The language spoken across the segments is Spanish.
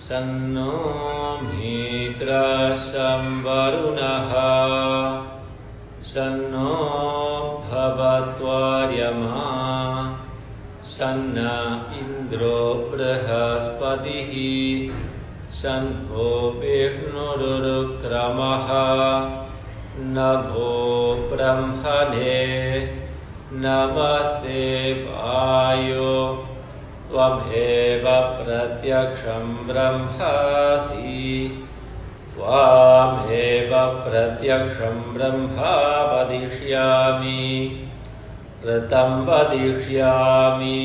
सन्नो वरुणः सन्नो भवत्वार्यमा सन्न इन्द्रो बृहस्पतिः। सन्नो विष्णुरुक्रमः नभो ब्रह्मणे। नमस्ते वायो त्वमेव प्रत्यक्षं ब्रह्मासि। त्वामेव प्रत्यक्षं ब्रह्मा वदिष्यामि ऋतं वदिष्यामि।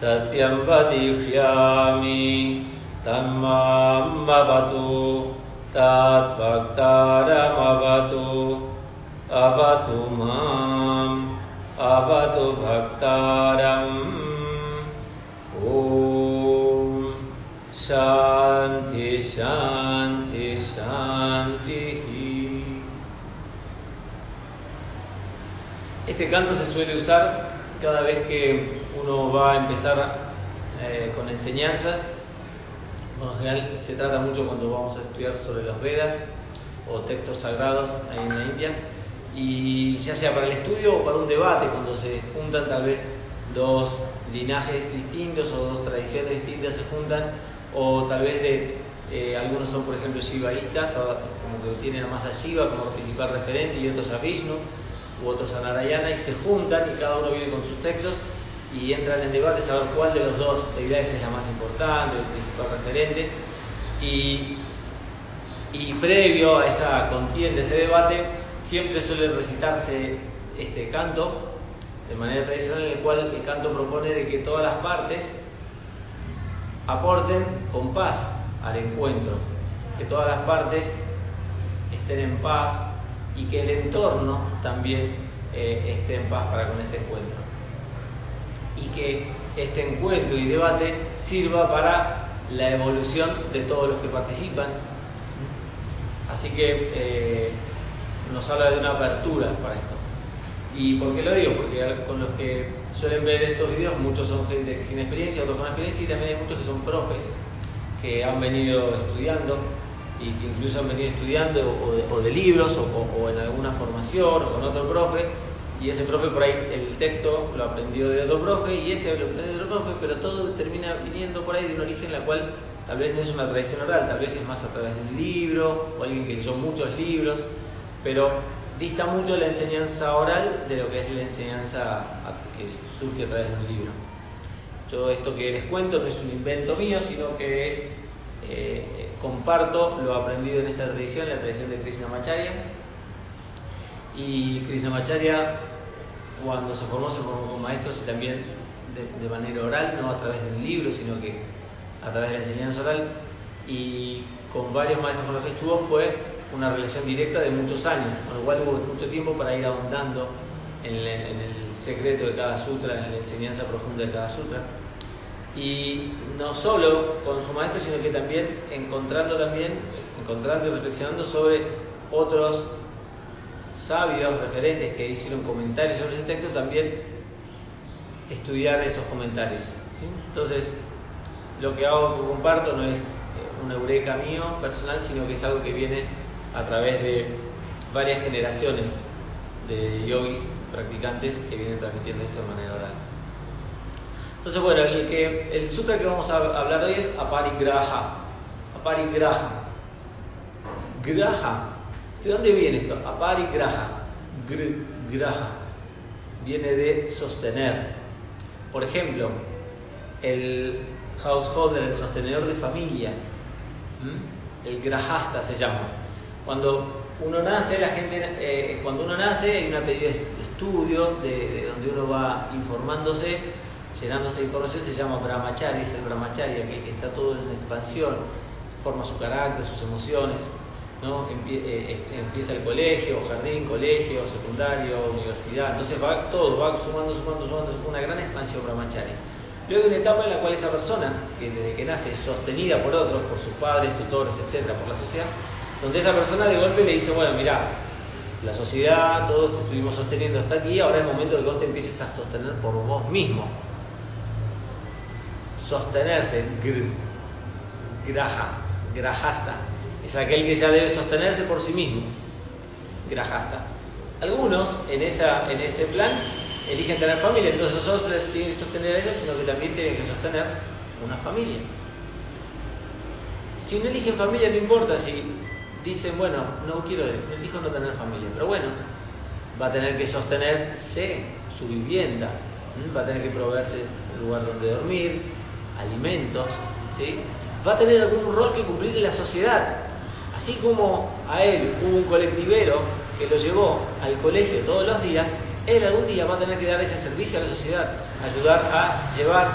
सत्यं वदिष्यामि तन्मामवतु तद्भक्तारमवतु अवतु माम् अवतु भक्तारम् ॐ शान्ति शान्ति शान्तिः Este canto se suele usar cada vez que uno va a empezar eh, con enseñanzas. Bueno, en general se trata mucho cuando vamos a estudiar sobre los Vedas o textos sagrados ahí en la India. Y ya sea para el estudio o para un debate, cuando se juntan tal vez dos linajes distintos o dos tradiciones distintas se juntan, o tal vez de eh, algunos son, por ejemplo, shivaístas, como que tienen a más a Shiva como principal referente, y otros a Vishnu, u otros a Narayana, y se juntan y cada uno viene con sus textos y entran en debate saber cuál de los dos deidades es la más importante, el principal referente. Y, y previo a esa contienda, ese debate, siempre suele recitarse este canto de manera tradicional en el cual el canto propone de que todas las partes aporten con paz al encuentro, que todas las partes estén en paz y que el entorno también eh, esté en paz para con este encuentro. Y que este encuentro y debate sirva para la evolución de todos los que participan. Así que eh, nos habla de una apertura para esto. ¿Y por qué lo digo? Porque con los que suelen ver estos videos, muchos son gente sin experiencia, otros con experiencia, y también hay muchos que son profes que han venido estudiando y incluso han venido estudiando o de, libros o, o, en alguna formación o con otro profe, y ese profe por ahí el texto lo aprendió de otro profe y ese lo aprendió de otro profe, pero todo termina viniendo por ahí de un origen en la cual tal vez no es una tradición oral, tal vez es más a través de un libro o alguien que leyó muchos libros, pero dista mucho la enseñanza oral de lo que es la enseñanza que surge a través de un libro. Yo esto que les cuento no es un invento mío, sino que es, eh, comparto lo aprendido en esta tradición, la tradición de Krishnamacharya. Y Krishnamacharya, cuando se formó, se formó como maestro y también de, de manera oral, no a través de un libro, sino que a través de la enseñanza oral. Y con varios maestros con los que estuvo fue una relación directa de muchos años, con lo cual hubo mucho tiempo para ir ahondando en el, en el, secreto de cada sutra, en la enseñanza profunda de cada sutra. Y no solo con su maestro, sino que también encontrando también, encontrando y reflexionando sobre otros sabios referentes que hicieron comentarios sobre ese texto, también estudiar esos comentarios. ¿sí? Entonces, lo que hago, que comparto, no es una eureka mío personal, sino que es algo que viene a través de varias generaciones de yogis practicantes que vienen transmitiendo esto de manera oral. Entonces, bueno, el, que, el sutra que vamos a hablar hoy es Aparigraha. Aparigraha. Graha. ¿De dónde viene esto? Aparigraha. Gr graha. Viene de sostener. Por ejemplo, el householder, el sostenedor de familia, el grahasta se llama. Cuando uno nace, la gente, eh, cuando uno nace hay una pedida de estudio de, de, donde uno va informándose, llenándose de información, se llama brahmachari, es el brahmachari, que está todo en expansión, forma su carácter, sus emociones, ¿no? Eh, empieza el colegio, jardín, colegio, secundario, universidad, entonces va todo, va sumando, sumando, sumando, una gran expansión brahmachari. Luego hay una etapa en la cual esa persona, que desde que nace es sostenida por otros, por sus padres, tutores, etcétera, por la sociedad, donde esa persona de golpe le dice, bueno, mira, la sociedad, todos te estuvimos sosteniendo hasta aquí, ahora es el momento de que vos te empieces a sostener por vos mismo. Sostenerse, gr, graja, grajasta. Es aquel que ya debe sostenerse por sí mismo. Grajasta. Algunos en, esa, en ese plan eligen tener familia, entonces no solo se les tiene que sostener a ellos, sino que también tienen que sostener una familia. Si no eligen familia, no importa si dicen, bueno, no quiero, elijo no tener familia, pero bueno, va a tener que sostenerse su vivienda, va a tener que proveerse un lugar donde dormir, alimentos, ¿sí? va a tener algún rol que cumplir en la sociedad. Así como a él hubo un colectivero que lo llevó al colegio todos los días, él algún día va a tener que dar ese servicio a la sociedad, ayudar a llevar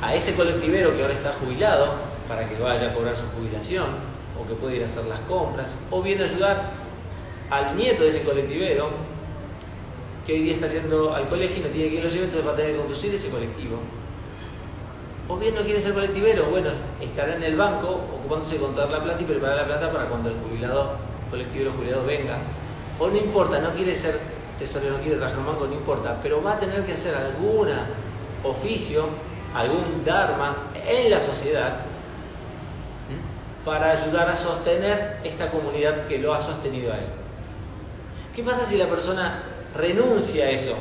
a ese colectivero que ahora está jubilado para que vaya a cobrar su jubilación o que pueda ir a hacer las compras, o bien ayudar al nieto de ese colectivero que hoy día está yendo al colegio y no tiene quien lo lleve, entonces va a tener que conducir ese colectivo. O bien no quiere ser colectivero, bueno, estará en el banco ocupándose de contar la plata y preparar la plata para cuando el jubilado, colectivero jubilado venga. O no importa, no quiere ser tesorero, no quiere trabajar en banco, no importa, pero va a tener que hacer algún oficio, algún dharma en la sociedad para ayudar a sostener esta comunidad que lo ha sostenido a él. ¿Qué pasa si la persona renuncia a eso?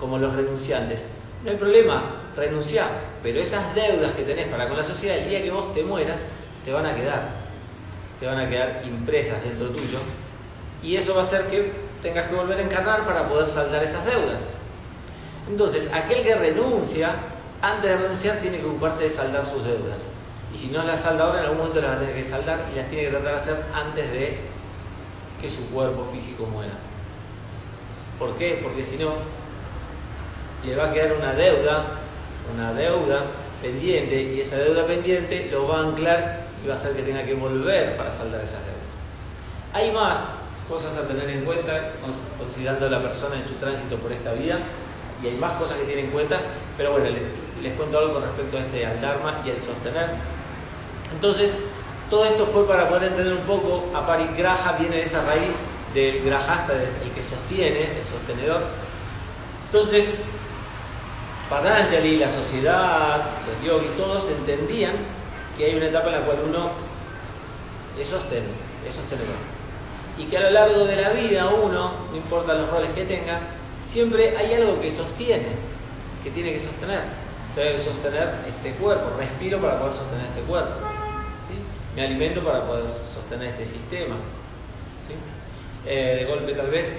Como los renunciantes. No hay problema, renunciar, pero esas deudas que tenés para con la sociedad, el día que vos te mueras, te van a quedar. Te van a quedar impresas dentro tuyo. Y eso va a hacer que tengas que volver a encarnar para poder saldar esas deudas. Entonces, aquel que renuncia, antes de renunciar, tiene que ocuparse de saldar sus deudas. Y si no las salda ahora, en algún momento las va a tener que saldar y las tiene que tratar de hacer antes de que su cuerpo físico muera. ¿Por qué? Porque si no, le va a quedar una deuda, una deuda pendiente y esa deuda pendiente lo va a anclar y va a hacer que tenga que volver para saldar esas deudas. Hay más cosas a tener en cuenta considerando a la persona en su tránsito por esta vida y hay más cosas que tienen en cuenta, pero bueno, les, cuento algo con respecto a este al Dharma y el sostener. Entonces, todo esto fue para poder entender un poco, a Parigraha viene de esa raíz del grajasta, el que sostiene, el sostenedor. Entonces, Patanjali, la sociedad, los yogis, todos entendían que hay una etapa en la cual uno es sostén, es sostenedor. Y que a lo largo de la vida uno, no importa los roles que tenga, siempre hay algo que sostiene, que tiene que sostener. Debe sostener este cuerpo, respiro para poder sostener este cuerpo. Me alimento para poder sostener este sistema. ¿sí? Eh, de golpe tal vez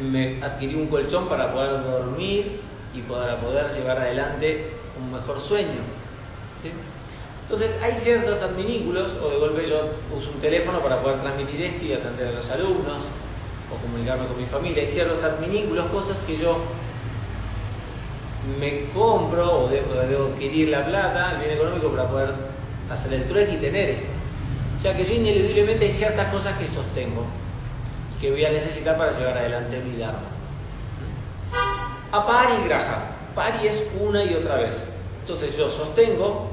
me adquirí un colchón para poder dormir y para poder llevar adelante un mejor sueño. Entonces hay ciertos adminículos, o de golpe yo uso un teléfono para poder transmitir esto y atender a los alumnos, o comunicarme con mi familia, hay ciertos adminículos, cosas que yo me compro o debo, adquirir la plata, el bien económico para poder hacer el trueque y tener esto. O sea que yo ineludiblemente hay ciertas cosas que sostengo y que voy a necesitar para llevar adelante mi Dharma. A pari graja. Pari es una y otra vez. Entonces yo sostengo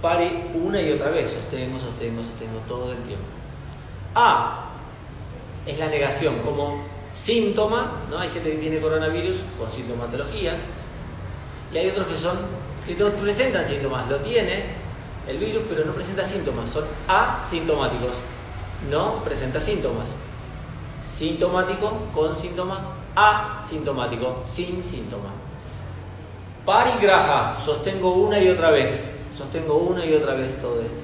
pari una y otra vez. Sostengo, sostengo, sostengo todo el tiempo. A es la negación como síntoma, ¿no? Hay gente que tiene coronavirus con sintomatologías y hay otros que son que no presentan síntomas, lo tiene el virus pero no presenta síntomas, son asintomáticos, no presenta síntomas. Sintomático con síntoma, asintomático, sin síntoma. Parigraja, sostengo una y otra vez, sostengo una y otra vez todo esto.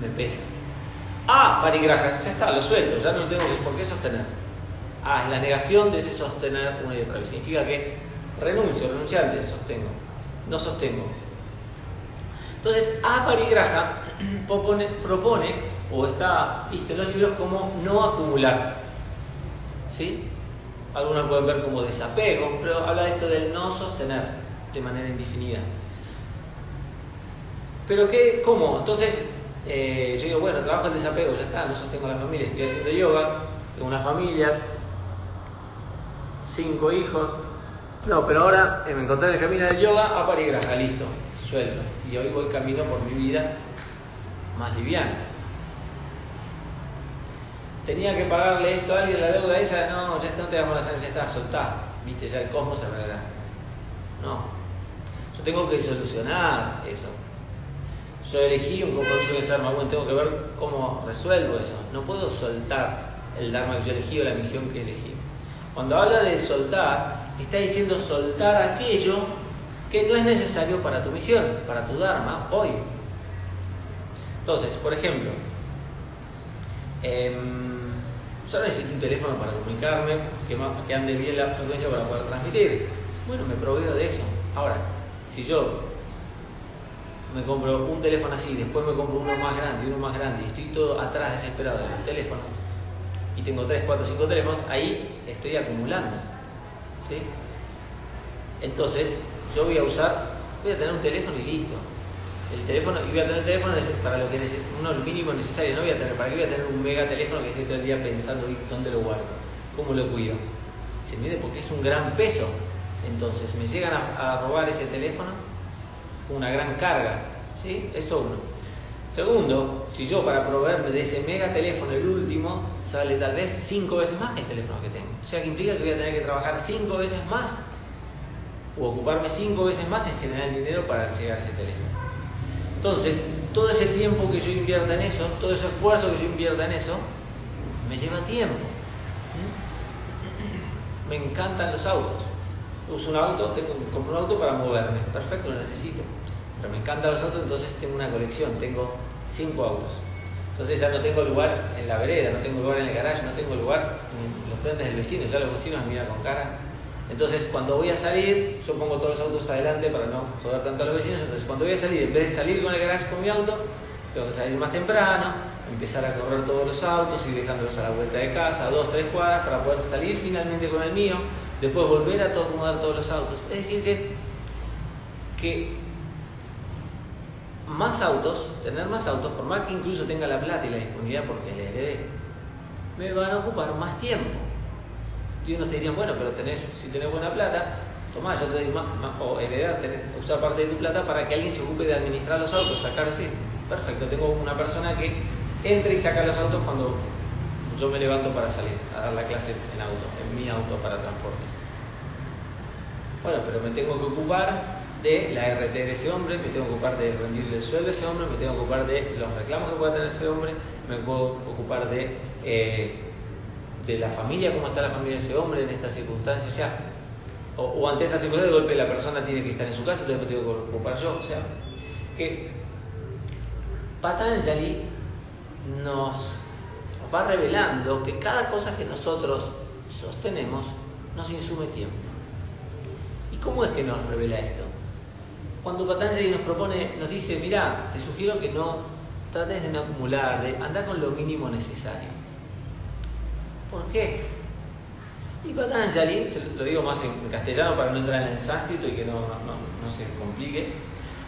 Me pesa. Ah, parigraja, ya está, lo suelto, ya no lo tengo por qué sostener. Ah, es la negación de ese sostener una y otra vez. Significa que renuncio, renunciante, sostengo. No sostengo. Entonces, a parigraja propone, o está visto en los libros como no acumular. ¿Sí? Algunos pueden ver como desapego, pero habla de esto del no sostener de manera indefinida. Pero qué, ¿cómo? Entonces, eh, yo digo, bueno, trabajo el desapego, ya está, no sostengo la familia, estoy haciendo yoga, tengo una familia, cinco hijos. No, pero ahora me encontré en el camino del yoga a parigraja, listo, suelto. Y hoy voy camino por mi vida más liviana. Tenía que pagarle esto a alguien, la deuda esa, no, ya está, no te damos la sangre, ya está, soltá. Viste, ya el cosmos se arreglará. No. Yo tengo que solucionar eso yo elegí un compromiso que es Dharma, bueno, tengo que ver cómo resuelvo eso. No puedo soltar el Dharma que yo elegí o la misión que elegí. Cuando habla de soltar, está diciendo soltar aquello que no es necesario para tu misión, para tu Dharma, hoy. Entonces, por ejemplo, eh, yo necesito un teléfono para comunicarme, que, que ande bien la frecuencia para poder transmitir. Bueno, me proveo de eso. Ahora, si yo me compro un teléfono así, después me compro uno más grande y uno más grande y estoy todo atrás desesperado de los teléfonos y tengo 3, 4, 5 teléfonos, ahí estoy acumulando. ¿sí? Entonces, yo voy a usar, voy a tener un teléfono y listo. El teléfono, y voy a tener el teléfono para lo que uno lo mínimo necesario, no voy a tener, ¿para qué voy a tener un mega teléfono que estoy todo el día pensando dónde lo guardo? ¿Cómo lo cuido? Se mide porque es un gran peso. Entonces, me llegan a, a robar ese teléfono, una gran carga. ¿sí? Eso uno. Segundo, si yo para proveerme de ese mega teléfono, el último, sale tal vez cinco veces más que el teléfono que tengo. O sea que implica que voy a tener que trabajar cinco veces más o ocuparme cinco veces más en generar dinero para llegar a ese teléfono. Entonces, todo ese tiempo que yo invierta en eso, todo ese esfuerzo que yo invierta en eso, me lleva tiempo. ¿Mm? Me encantan los autos. Uso un auto, tengo, compro un auto para moverme. Perfecto, lo necesito. Pero me encantan los autos, entonces tengo una colección, tengo cinco autos. Entonces ya no tengo lugar en la vereda, no tengo lugar en el garaje, no tengo lugar en los frentes del vecino, ya los vecinos me miran con cara. Entonces cuando voy a salir, yo pongo todos los autos adelante para no joder tanto a los vecinos, entonces cuando voy a salir, en vez de salir con el garaje con mi auto, tengo que salir más temprano, empezar a correr todos los autos, y dejándolos a la vuelta de casa, dos, tres cuadras, para poder salir finalmente con el mío, después volver a acomodar todos los autos. Es decir, que, que más autos, tener más autos, por más que incluso tenga la plata y la disponibilidad porque le heredé, me van a ocupar más tiempo. Y unos te dirían, bueno, pero tenés, si tenés buena plata, tomá, yo te doy más, o heredar, tenés, usar parte de tu plata para que alguien se ocupe de administrar los autos, sacar así. Perfecto, tengo una persona que entra y saca los autos cuando yo me levanto para salir a dar la clase en auto, en mi auto para transporte. Bueno, pero me tengo que ocupar de la RT de ese hombre, me tengo que ocupar de rendirle el sueldo a ese hombre, me tengo que ocupar de los reclamos que pueda tener ese hombre, me puedo ocupar de, eh, de la familia, cómo está la familia de ese hombre en estas circunstancias, o sea, o, ante esta circunstancia de golpe la persona tiene que estar en su casa, entonces me tengo que ocupar yo, o sea, que Patanjali nos va revelando que cada cosa que nosotros sostenemos nos insume tiempo. ¿Y cómo es que nos revela esto? Cuando Patanjali nos propone, nos dice, mira, te sugiero que no trates de no acumular, de andar con lo mínimo necesario. ¿Por qué? Y Patanjali, lo digo más en castellano para no entrar en el sánscrito y que no, no, se complique,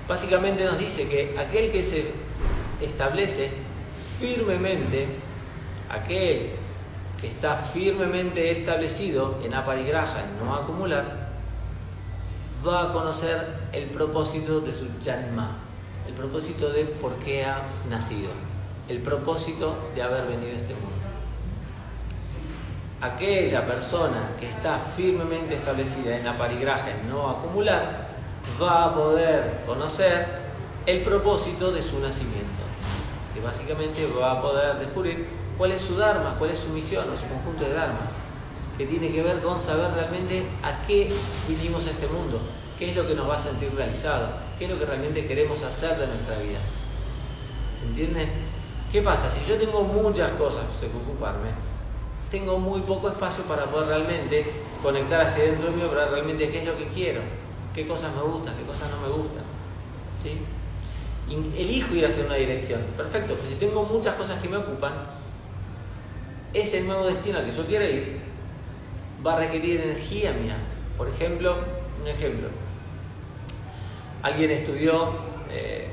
básicamente nos dice que aquel que se establece firmemente, aquel que está firmemente establecido en aparigraja, en no acumular, va a conocer el propósito de su Janma, el propósito de por qué ha nacido, el propósito de haber venido a este mundo. Aquella persona que está firmemente establecida en aparigraja, en no acumular, va a poder conocer el propósito de su nacimiento, que básicamente va a poder descubrir cuál es su Dharma, cuál es su misión o su conjunto de Dharmas que tiene que ver con saber realmente a qué vinimos a este mundo, qué es lo que nos va a sentir realizado, qué es lo que realmente queremos hacer de nuestra vida. ¿Se entiende? ¿Qué pasa? Si yo tengo muchas cosas que ocuparme, tengo muy poco espacio para poder realmente conectar hacia dentro mío para realmente qué es lo que quiero, qué cosas me gustan, qué cosas no me gustan. ¿Sí? Elijo ir hacia una dirección. Perfecto, pero si tengo muchas cosas que me ocupan, ese nuevo destino al que yo quiero ir va a requerir energía mía. Por ejemplo, un ejemplo. Alguien estudió, eh,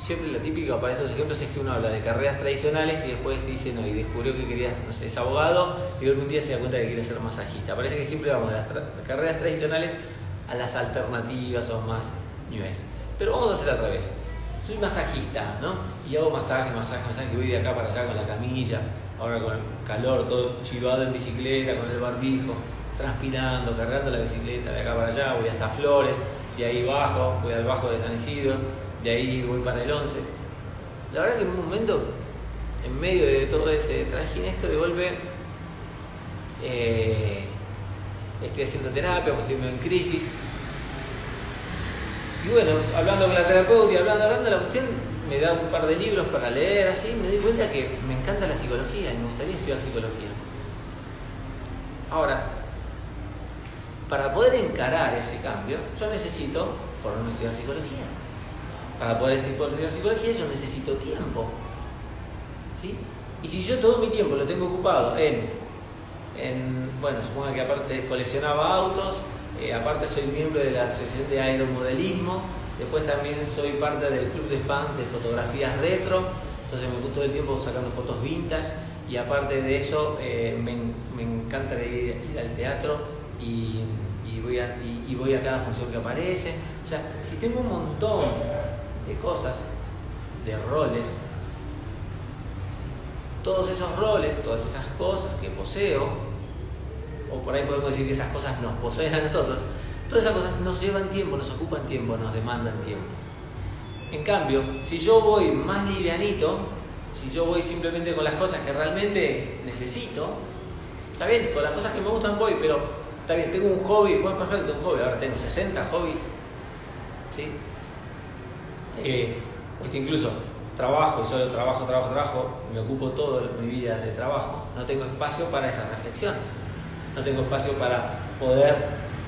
siempre lo típico para esos ejemplos es que uno habla de carreras tradicionales y después dice, no, y descubrió que quería, no sé, es abogado y algún día se da cuenta que quiere ser masajista. Parece que siempre vamos de las carreras tradicionales a las alternativas o más new Pero vamos a hacer al revés. Soy masajista, ¿no? Y hago masaje, masaje, masaje, voy de acá para allá con la camilla, ahora con calor, todo chivado en bicicleta, con el barbijo, transpirando, cargando la bicicleta de acá para allá, voy hasta Flores, y ahí bajo, voy al bajo de San Isidro, de ahí voy para el 11. La verdad que en un momento, en medio de todo ese esto de golpe, eh, estoy haciendo terapia, porque estoy en crisis. Y bueno, hablando con la terapeuta y hablando, hablando, la cuestión me da un par de libros para leer, así, me doy cuenta que me encanta la psicología y me gustaría estudiar psicología. Ahora, para poder encarar ese cambio, yo necesito, por no estudiar psicología, para poder estudiar psicología yo necesito tiempo. ¿sí? Y si yo todo mi tiempo lo tengo ocupado en, en bueno, supongo que aparte coleccionaba autos, eh, aparte soy miembro de la Asociación de Aeromodelismo, después también soy parte del club de fans de fotografías retro, entonces me gusta todo el tiempo sacando fotos vintage y aparte de eso eh, me, me, encanta ir, al teatro y voy a, y, voy a cada función que aparece. O sea, si tengo un montón de cosas, de roles, todos esos roles, todas esas cosas que poseo, o por ahí podemos decir que esas cosas nos poseen a nosotros, todas esas cosas nos llevan tiempo, nos ocupan tiempo, nos demandan tiempo. En cambio, si yo voy más livianito, si yo voy simplemente con las cosas que realmente necesito, está bien, con las cosas que me gustan voy, pero está bien, tengo un hobby, bueno, perfecto, un hobby, ahora tengo 60 hobbies, ¿sí? Eh, incluso trabajo, y solo trabajo, trabajo, trabajo, me ocupo toda mi vida de trabajo, no tengo espacio para esa reflexión no tengo espacio para poder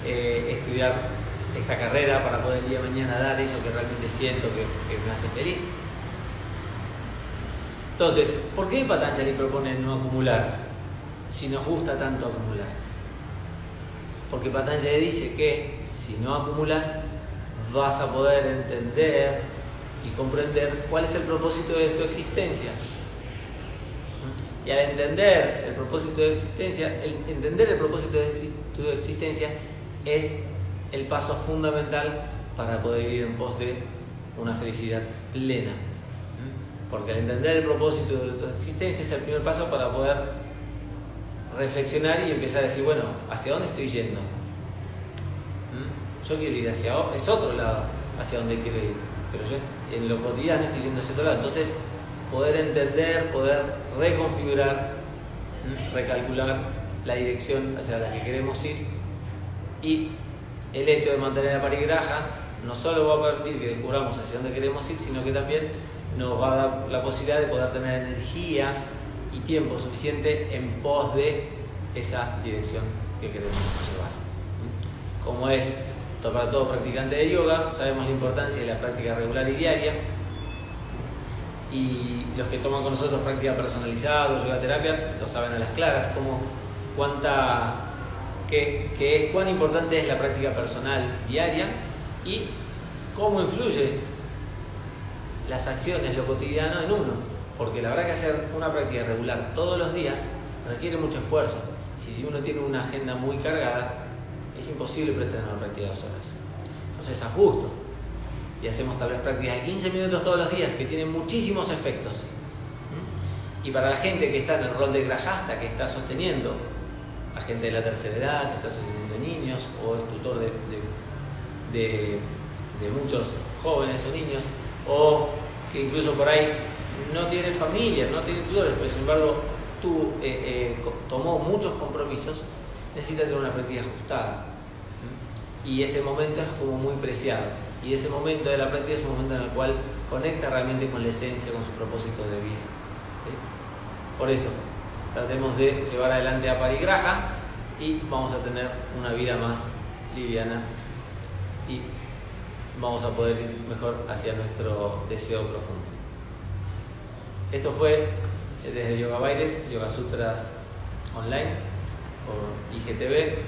eh, estudiar esta carrera, para poder el día de mañana dar eso que realmente siento que, me hace feliz. Entonces, ¿por qué Patanjali propone no acumular si nos gusta tanto acumular? Porque Patanjali dice que si no acumulas vas a poder entender y comprender cuál es el propósito de tu existencia y al entender el propósito de existencia, entender el propósito de tu existencia es el paso fundamental para poder ir en pos de una felicidad plena. Porque al entender el propósito de tu existencia es el primer paso para poder reflexionar y empezar a decir, bueno, ¿hacia dónde estoy yendo? Yo quiero ir hacia es otro lado hacia donde quiero ir, pero yo en lo cotidiano estoy yendo hacia otro lado. Entonces, poder entender, poder reconfigurar, recalcular la dirección hacia la que queremos ir y el hecho de mantener la parigraja no solo va a permitir que descubramos hacia dónde queremos ir, sino que también nos va a dar la posibilidad de poder tener energía y tiempo suficiente en pos de esa dirección que queremos llevar. Como es para todo practicante de yoga, sabemos la importancia de la práctica regular y diaria, y los que toman con nosotros práctica personalizada o yoga terapia lo saben a las claras, como cuánta, que, cuán importante es la práctica personal diaria y cómo influye las acciones, lo cotidiano en uno. Porque la verdad que hacer una práctica regular todos los días requiere mucho esfuerzo. Si uno tiene una agenda muy cargada, es imposible pretender de dos horas. Entonces ajusto y hacemos tal vez prácticas de 15 minutos todos los días que tienen muchísimos efectos. ¿Mm? Y para la gente que está en el rol de grajasta, que está sosteniendo, a gente de la tercera edad, que está sosteniendo niños o es tutor de, de, muchos jóvenes o niños, o que incluso por ahí no tiene familia, no tiene tutores, pero sin embargo tú eh, eh, tomó muchos compromisos, necesita tener una práctica ajustada. Y ese momento es como muy preciado y ese momento de la práctica es un momento en el cual conecta realmente con la esencia, con su propósito de vida. Por eso, tratemos de llevar adelante a parigraja y vamos a tener una vida más liviana y vamos a poder ir mejor hacia nuestro deseo profundo. Esto fue desde Yoga Baires, Yoga Sutras Online por IGTV.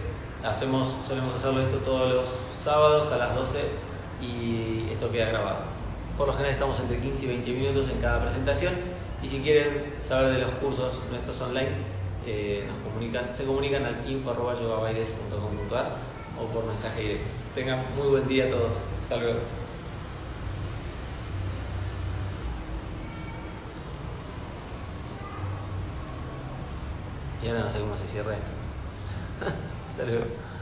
Hacemos, solemos hacerlo esto todos los sábados a las 12 y esto queda grabado. Por lo general estamos entre 15 y 20 minutos en cada presentación y si quieren saber de los cursos nuestros online, eh, nos comunican, se comunican al info.yogabaires.com.ar o por mensaje directo. Tengan muy buen día a todos. Hasta luego. Y ahora no sé cómo se cierra esto. Hasta luego.